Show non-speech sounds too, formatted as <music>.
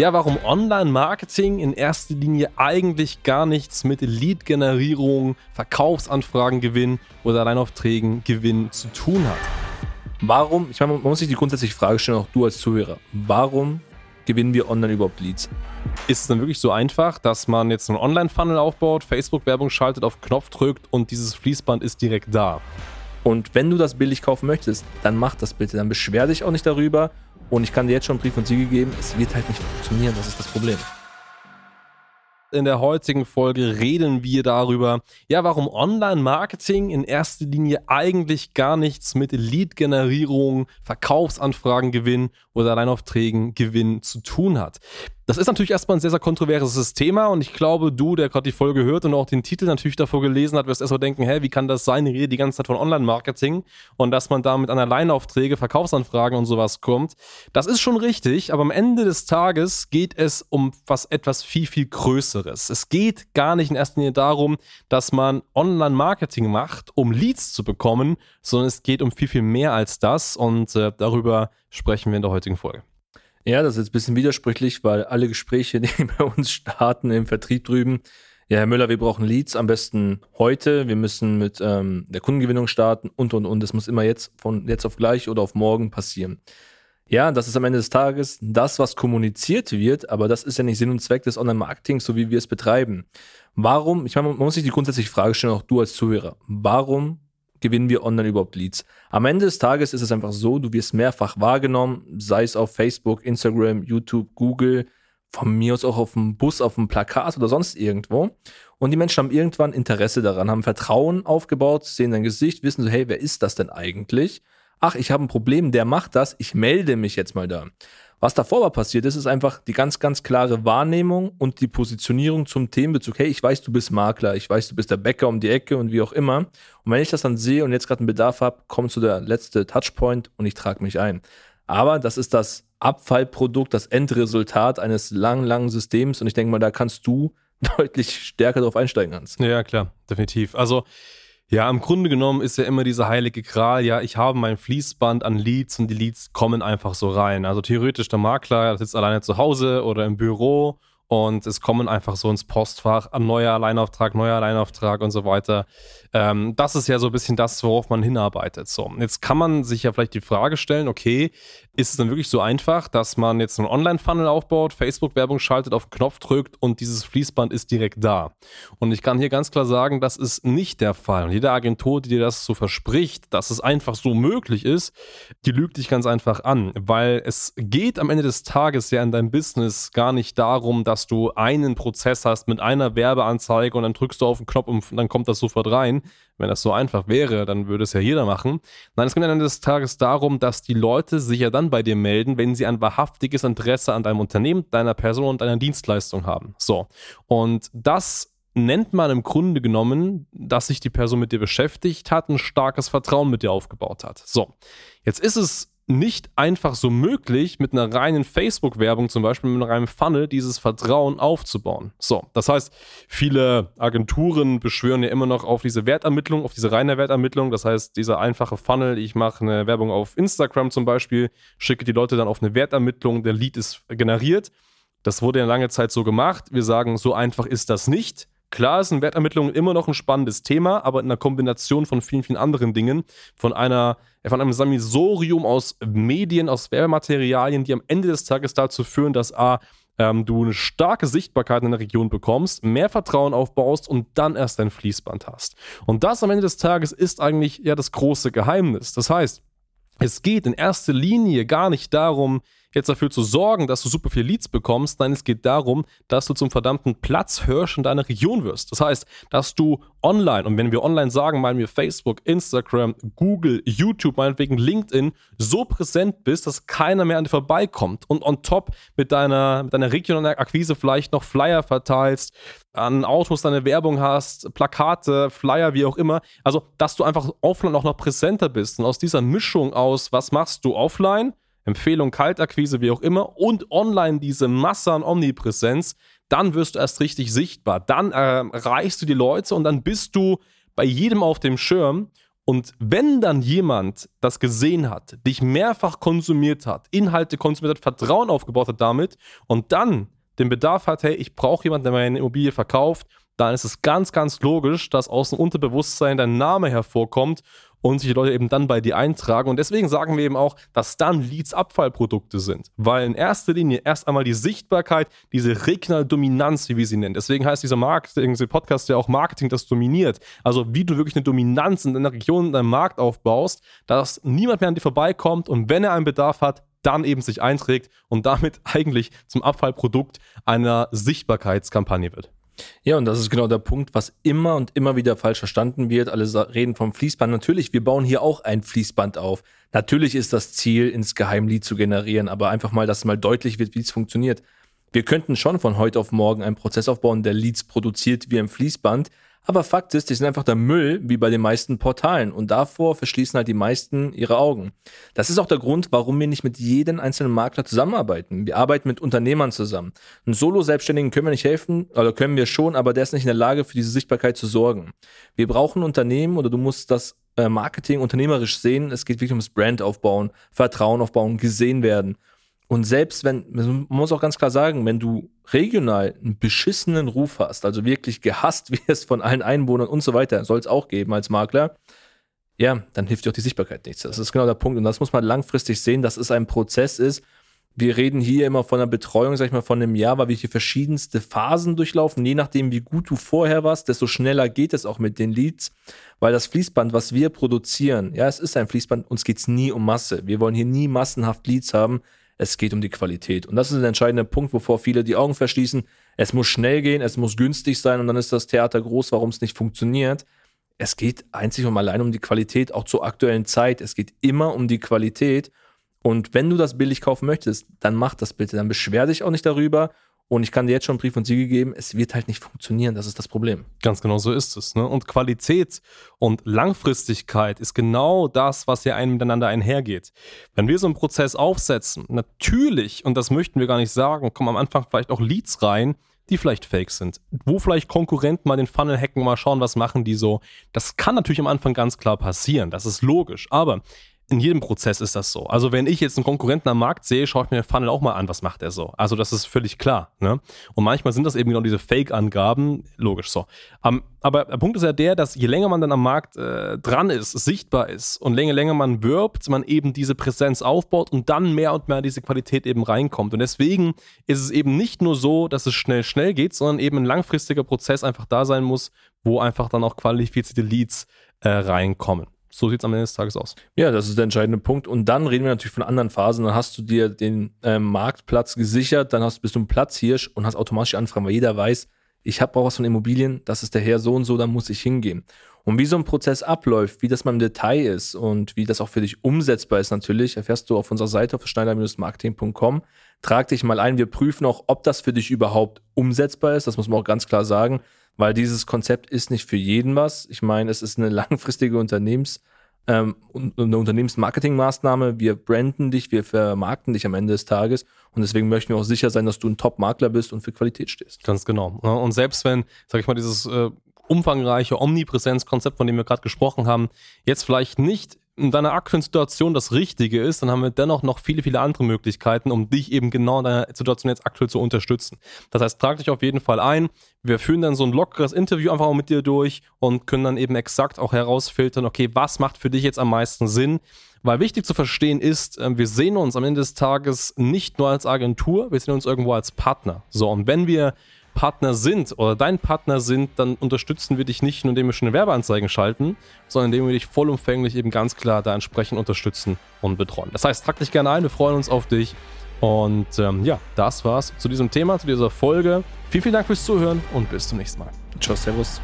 Ja, warum Online-Marketing in erster Linie eigentlich gar nichts mit Lead-Generierung, Verkaufsanfragen gewinnen oder Alleinaufträgen gewinnen zu tun hat. Warum, ich meine, man muss sich die grundsätzliche Frage stellen, auch du als Zuhörer, warum gewinnen wir online überhaupt Leads? Ist es dann wirklich so einfach, dass man jetzt einen Online-Funnel aufbaut, Facebook-Werbung schaltet, auf Knopf drückt und dieses Fließband ist direkt da? Und wenn du das billig kaufen möchtest, dann mach das bitte. Dann beschwer dich auch nicht darüber und ich kann dir jetzt schon Brief und Siegel geben, es wird halt nicht funktionieren, das ist das Problem. In der heutigen Folge reden wir darüber, ja, warum Online-Marketing in erster Linie eigentlich gar nichts mit Lead-Generierung, Verkaufsanfragen gewinnen oder Alleinaufträgen gewinnen zu tun hat. Das ist natürlich erstmal ein sehr, sehr kontroverses Thema und ich glaube, du, der gerade die Folge hört und auch den Titel natürlich davor gelesen hat, wirst erstmal denken, hä, wie kann das sein? Ich rede die ganze Zeit von Online-Marketing und dass man damit an Alleinaufträge, Verkaufsanfragen und sowas kommt. Das ist schon richtig, aber am Ende des Tages geht es um was etwas viel, viel Größeres. Es geht gar nicht in erster Linie darum, dass man Online-Marketing macht, um Leads zu bekommen, sondern es geht um viel, viel mehr als das und äh, darüber sprechen wir in der heutigen Folge. Ja, das ist jetzt ein bisschen widersprüchlich, weil alle Gespräche, <laughs> die bei uns starten im Vertrieb drüben, ja, Herr Müller, wir brauchen Leads am besten heute. Wir müssen mit ähm, der Kundengewinnung starten und und und. Das muss immer jetzt von jetzt auf gleich oder auf morgen passieren. Ja, das ist am Ende des Tages das, was kommuniziert wird, aber das ist ja nicht Sinn und Zweck des Online-Marketings, so wie wir es betreiben. Warum, ich meine, man muss sich die grundsätzliche Frage stellen, auch du als Zuhörer, warum gewinnen wir online überhaupt Leads? Am Ende des Tages ist es einfach so, du wirst mehrfach wahrgenommen, sei es auf Facebook, Instagram, YouTube, Google, von mir aus auch auf dem Bus, auf dem Plakat oder sonst irgendwo. Und die Menschen haben irgendwann Interesse daran, haben Vertrauen aufgebaut, sehen dein Gesicht, wissen so, hey, wer ist das denn eigentlich? Ach, ich habe ein Problem, der macht das, ich melde mich jetzt mal da. Was davor aber passiert ist, ist einfach die ganz, ganz klare Wahrnehmung und die Positionierung zum Themenbezug. Hey, ich weiß, du bist Makler, ich weiß, du bist der Bäcker um die Ecke und wie auch immer. Und wenn ich das dann sehe und jetzt gerade einen Bedarf habe, kommt zu der letzte Touchpoint und ich trage mich ein. Aber das ist das Abfallprodukt, das Endresultat eines langen, langen Systems und ich denke mal, da kannst du <laughs> deutlich stärker drauf einsteigen, Hans. Ja, klar, definitiv. Also ja, im Grunde genommen ist ja immer diese heilige Gral, ja, ich habe mein Fließband an Leads und die Leads kommen einfach so rein. Also theoretisch der Makler sitzt alleine zu Hause oder im Büro und es kommen einfach so ins Postfach ein neuer Alleinauftrag, neuer Alleinauftrag und so weiter. Ähm, das ist ja so ein bisschen das, worauf man hinarbeitet. So, jetzt kann man sich ja vielleicht die Frage stellen, okay, ist es dann wirklich so einfach, dass man jetzt einen Online-Funnel aufbaut, Facebook-Werbung schaltet, auf den Knopf drückt und dieses Fließband ist direkt da? Und ich kann hier ganz klar sagen, das ist nicht der Fall. Und jede Agentur, die dir das so verspricht, dass es einfach so möglich ist, die lügt dich ganz einfach an, weil es geht am Ende des Tages ja in deinem Business gar nicht darum, dass du einen Prozess hast mit einer Werbeanzeige und dann drückst du auf den Knopf und dann kommt das sofort rein, wenn das so einfach wäre, dann würde es ja jeder machen. Nein, es geht am Ende des Tages darum, dass die Leute sich ja dann bei dir melden, wenn sie ein wahrhaftiges Interesse an deinem Unternehmen, deiner Person und deiner Dienstleistung haben. So. Und das nennt man im Grunde genommen, dass sich die Person mit dir beschäftigt hat, ein starkes Vertrauen mit dir aufgebaut hat. So. Jetzt ist es nicht einfach so möglich, mit einer reinen Facebook-Werbung zum Beispiel, mit einem reinen Funnel, dieses Vertrauen aufzubauen. So, das heißt, viele Agenturen beschwören ja immer noch auf diese Wertermittlung, auf diese reine Wertermittlung. Das heißt, dieser einfache Funnel, ich mache eine Werbung auf Instagram zum Beispiel, schicke die Leute dann auf eine Wertermittlung, der Lead ist generiert. Das wurde ja lange Zeit so gemacht. Wir sagen, so einfach ist das nicht. Klar ist eine Wertermittlung immer noch ein spannendes Thema, aber in einer Kombination von vielen, vielen anderen Dingen, von einer, von einem Sammelsorium aus Medien, aus Werbematerialien, die am Ende des Tages dazu führen, dass A, ähm, du eine starke Sichtbarkeit in der Region bekommst, mehr Vertrauen aufbaust und dann erst dein Fließband hast. Und das am Ende des Tages ist eigentlich ja das große Geheimnis. Das heißt, es geht in erster Linie gar nicht darum, jetzt dafür zu sorgen, dass du super viel Leads bekommst. Nein, es geht darum, dass du zum verdammten Platzhirsch in deiner Region wirst. Das heißt, dass du online, und wenn wir online sagen, meinen wir Facebook, Instagram, Google, YouTube, meinetwegen LinkedIn, so präsent bist, dass keiner mehr an dir vorbeikommt und on top mit deiner, mit deiner regionalen Akquise vielleicht noch Flyer verteilst, an Autos deine Werbung hast, Plakate, Flyer, wie auch immer. Also, dass du einfach offline auch noch präsenter bist. Und aus dieser Mischung aus, was machst du offline, Empfehlung, Kaltakquise, wie auch immer, und online diese Masse an Omnipräsenz, dann wirst du erst richtig sichtbar. Dann äh, erreichst du die Leute und dann bist du bei jedem auf dem Schirm Und wenn dann jemand das gesehen hat, dich mehrfach konsumiert hat, Inhalte konsumiert hat, Vertrauen aufgebaut hat damit und dann den Bedarf hat, hey, ich brauche jemanden, der meine Immobilie verkauft, dann ist es ganz, ganz logisch, dass aus dem Unterbewusstsein dein Name hervorkommt und sich die Leute eben dann bei dir eintragen. Und deswegen sagen wir eben auch, dass dann Leads Abfallprodukte sind. Weil in erster Linie erst einmal die Sichtbarkeit, diese regionale Dominanz, wie wir sie nennen. Deswegen heißt dieser Marketing, dieser Podcast ja auch Marketing, das dominiert. Also wie du wirklich eine Dominanz in deiner Region, in deinem Markt aufbaust, dass niemand mehr an dir vorbeikommt und wenn er einen Bedarf hat, dann eben sich einträgt und damit <laughs> eigentlich zum Abfallprodukt einer Sichtbarkeitskampagne wird. Ja, und das ist genau der Punkt, was immer und immer wieder falsch verstanden wird. Alle reden vom Fließband. Natürlich, wir bauen hier auch ein Fließband auf. Natürlich ist das Ziel, ins Geheimlied zu generieren, aber einfach mal, dass mal deutlich wird, wie es funktioniert. Wir könnten schon von heute auf morgen einen Prozess aufbauen, der Leads produziert wie ein Fließband, aber Fakt ist, die sind einfach der Müll, wie bei den meisten Portalen. Und davor verschließen halt die meisten ihre Augen. Das ist auch der Grund, warum wir nicht mit jedem einzelnen Makler zusammenarbeiten. Wir arbeiten mit Unternehmern zusammen. Ein Solo-Selbstständigen können wir nicht helfen, oder können wir schon, aber der ist nicht in der Lage, für diese Sichtbarkeit zu sorgen. Wir brauchen Unternehmen oder du musst das äh, Marketing unternehmerisch sehen. Es geht wirklich ums Brand aufbauen, Vertrauen aufbauen, gesehen werden. Und selbst wenn, man muss auch ganz klar sagen, wenn du regional einen beschissenen Ruf hast, also wirklich gehasst <laughs> wirst von allen Einwohnern und so weiter, soll es auch geben als Makler, ja, dann hilft dir auch die Sichtbarkeit nichts. Das ist genau der Punkt. Und das muss man langfristig sehen, dass es ein Prozess ist. Wir reden hier immer von einer Betreuung, sag ich mal, von einem Jahr, weil wir hier verschiedenste Phasen durchlaufen. Je nachdem, wie gut du vorher warst, desto schneller geht es auch mit den Leads. Weil das Fließband, was wir produzieren, ja, es ist ein Fließband, uns geht es nie um Masse. Wir wollen hier nie massenhaft Leads haben es geht um die Qualität. Und das ist ein entscheidender Punkt, wovor viele die Augen verschließen. Es muss schnell gehen, es muss günstig sein und dann ist das Theater groß, warum es nicht funktioniert. Es geht einzig und allein um die Qualität, auch zur aktuellen Zeit. Es geht immer um die Qualität. Und wenn du das billig kaufen möchtest, dann mach das bitte. Dann beschwer dich auch nicht darüber und ich kann dir jetzt schon Brief und Siegel geben, es wird halt nicht funktionieren. Das ist das Problem. Ganz genau so ist es. Ne? Und Qualität und Langfristigkeit ist genau das, was hier ein miteinander einhergeht. Wenn wir so einen Prozess aufsetzen, natürlich, und das möchten wir gar nicht sagen, kommen am Anfang vielleicht auch Leads rein, die vielleicht fake sind. Wo vielleicht Konkurrenten mal den Funnel hacken, mal schauen, was machen die so. Das kann natürlich am Anfang ganz klar passieren. Das ist logisch. Aber in jedem Prozess ist das so. Also wenn ich jetzt einen Konkurrenten am Markt sehe, schaue ich mir den Funnel auch mal an, was macht er so. Also das ist völlig klar. Ne? Und manchmal sind das eben genau diese Fake-Angaben, logisch so. Um, aber der Punkt ist ja der, dass je länger man dann am Markt äh, dran ist, sichtbar ist und länger, länger man wirbt, man eben diese Präsenz aufbaut und dann mehr und mehr diese Qualität eben reinkommt. Und deswegen ist es eben nicht nur so, dass es schnell, schnell geht, sondern eben ein langfristiger Prozess einfach da sein muss, wo einfach dann auch qualifizierte Leads äh, reinkommen. So sieht es am Ende des Tages aus. Ja, das ist der entscheidende Punkt. Und dann reden wir natürlich von anderen Phasen. Dann hast du dir den äh, Marktplatz gesichert, dann hast, bist du ein Platzhirsch und hast automatisch Anfragen, weil jeder weiß, ich habe auch was von Immobilien, das ist der Herr so und so, da muss ich hingehen. Und wie so ein Prozess abläuft, wie das mal im Detail ist und wie das auch für dich umsetzbar ist, natürlich, erfährst du auf unserer Seite auf schneider-marketing.com. Trag dich mal ein, wir prüfen auch, ob das für dich überhaupt umsetzbar ist. Das muss man auch ganz klar sagen weil dieses Konzept ist nicht für jeden was. Ich meine, es ist eine <laughs> langfristige Unternehmens- ähm, eine Unternehmensmarketingmaßnahme. Wir branden dich, wir vermarkten dich am Ende des Tages und deswegen möchten wir auch sicher sein, dass du ein Top-Makler bist und für Qualität stehst. Ganz genau. Und selbst wenn, sag ich mal, dieses äh, umfangreiche Omnipräsenzkonzept, von dem wir gerade gesprochen haben, jetzt vielleicht nicht in deiner aktuellen Situation das Richtige ist, dann haben wir dennoch noch viele, viele andere Möglichkeiten, um dich eben genau in deiner Situation jetzt aktuell zu unterstützen. Das heißt, trag dich auf jeden Fall ein. Wir führen dann so ein lockeres Interview einfach mal mit dir durch und können dann eben exakt auch herausfiltern, okay, was macht für dich jetzt am meisten Sinn? Weil wichtig zu verstehen ist, ähm, wir sehen uns am Ende des Tages nicht nur als Agentur, wir sehen uns irgendwo als Partner. So, und wenn wir Partner sind oder dein Partner sind, dann unterstützen wir dich nicht nur, indem wir schon Werbeanzeigen schalten, sondern indem wir dich vollumfänglich eben ganz klar da entsprechend unterstützen und betreuen. Das heißt, trag dich gerne ein, wir freuen uns auf dich. Und ähm, ja, das war's zu diesem Thema, zu dieser Folge. Vielen, vielen Dank fürs Zuhören und bis zum nächsten Mal. Ciao, Servus.